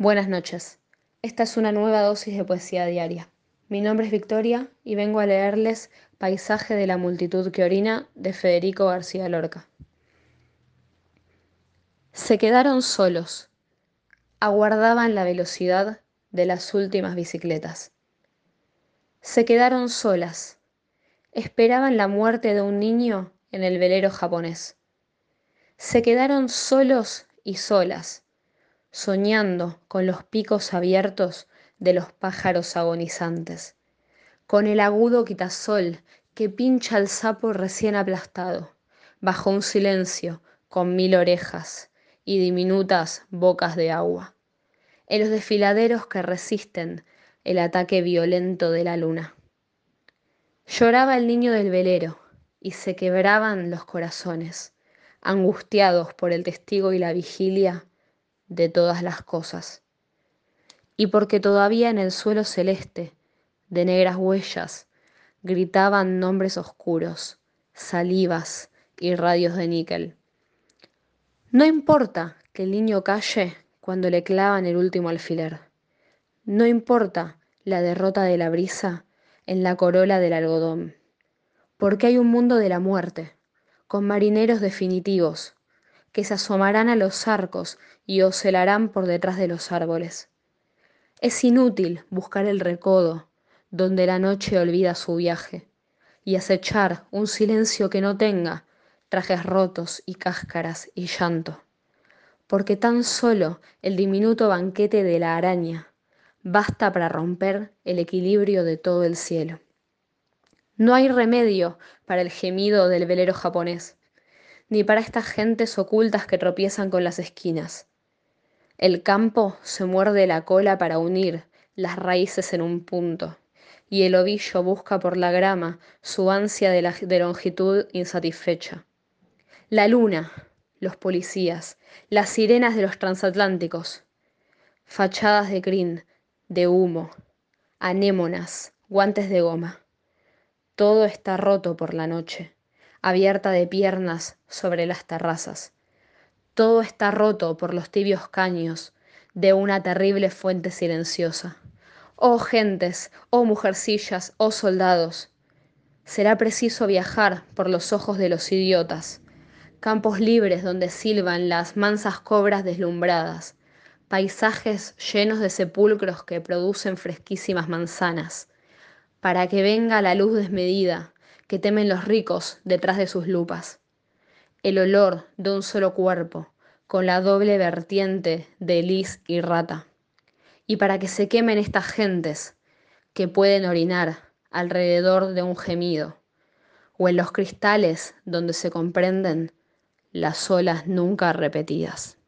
Buenas noches. Esta es una nueva dosis de poesía diaria. Mi nombre es Victoria y vengo a leerles Paisaje de la multitud que orina de Federico García Lorca. Se quedaron solos. Aguardaban la velocidad de las últimas bicicletas. Se quedaron solas. Esperaban la muerte de un niño en el velero japonés. Se quedaron solos y solas soñando con los picos abiertos de los pájaros agonizantes, con el agudo quitasol que pincha al sapo recién aplastado, bajo un silencio con mil orejas y diminutas bocas de agua, en los desfiladeros que resisten el ataque violento de la luna. Lloraba el niño del velero y se quebraban los corazones, angustiados por el testigo y la vigilia de todas las cosas. Y porque todavía en el suelo celeste, de negras huellas, gritaban nombres oscuros, salivas y radios de níquel. No importa que el niño calle cuando le clavan el último alfiler. No importa la derrota de la brisa en la corola del algodón. Porque hay un mundo de la muerte, con marineros definitivos, que se asomarán a los arcos y oscelarán por detrás de los árboles. Es inútil buscar el recodo donde la noche olvida su viaje y acechar un silencio que no tenga trajes rotos y cáscaras y llanto, porque tan solo el diminuto banquete de la araña basta para romper el equilibrio de todo el cielo. No hay remedio para el gemido del velero japonés ni para estas gentes ocultas que tropiezan con las esquinas. El campo se muerde la cola para unir las raíces en un punto, y el ovillo busca por la grama su ansia de, longitud insatisfecha. La luna, los policías, las sirenas de los transatlánticos, fachadas de crin, de humo, anémonas, guantes de goma. Todo está roto por la noche abierta de piernas sobre las terrazas. Todo está roto por los tibios caños de una terrible fuente silenciosa. Oh gentes, oh mujercillas, oh soldados. Será preciso viajar por los ojos de los idiotas, campos libres donde silban las mansas cobras deslumbradas, paisajes llenos de sepulcros que producen fresquísimas manzanas, para que venga la luz desmedida, que temen los ricos detrás de sus lupas. El olor de un solo cuerpo, con la doble vertiente de lis y rata. Y para que se quemen estas gentes que pueden orinar alrededor de un gemido, o en los cristales donde se comprenden las olas nunca repetidas.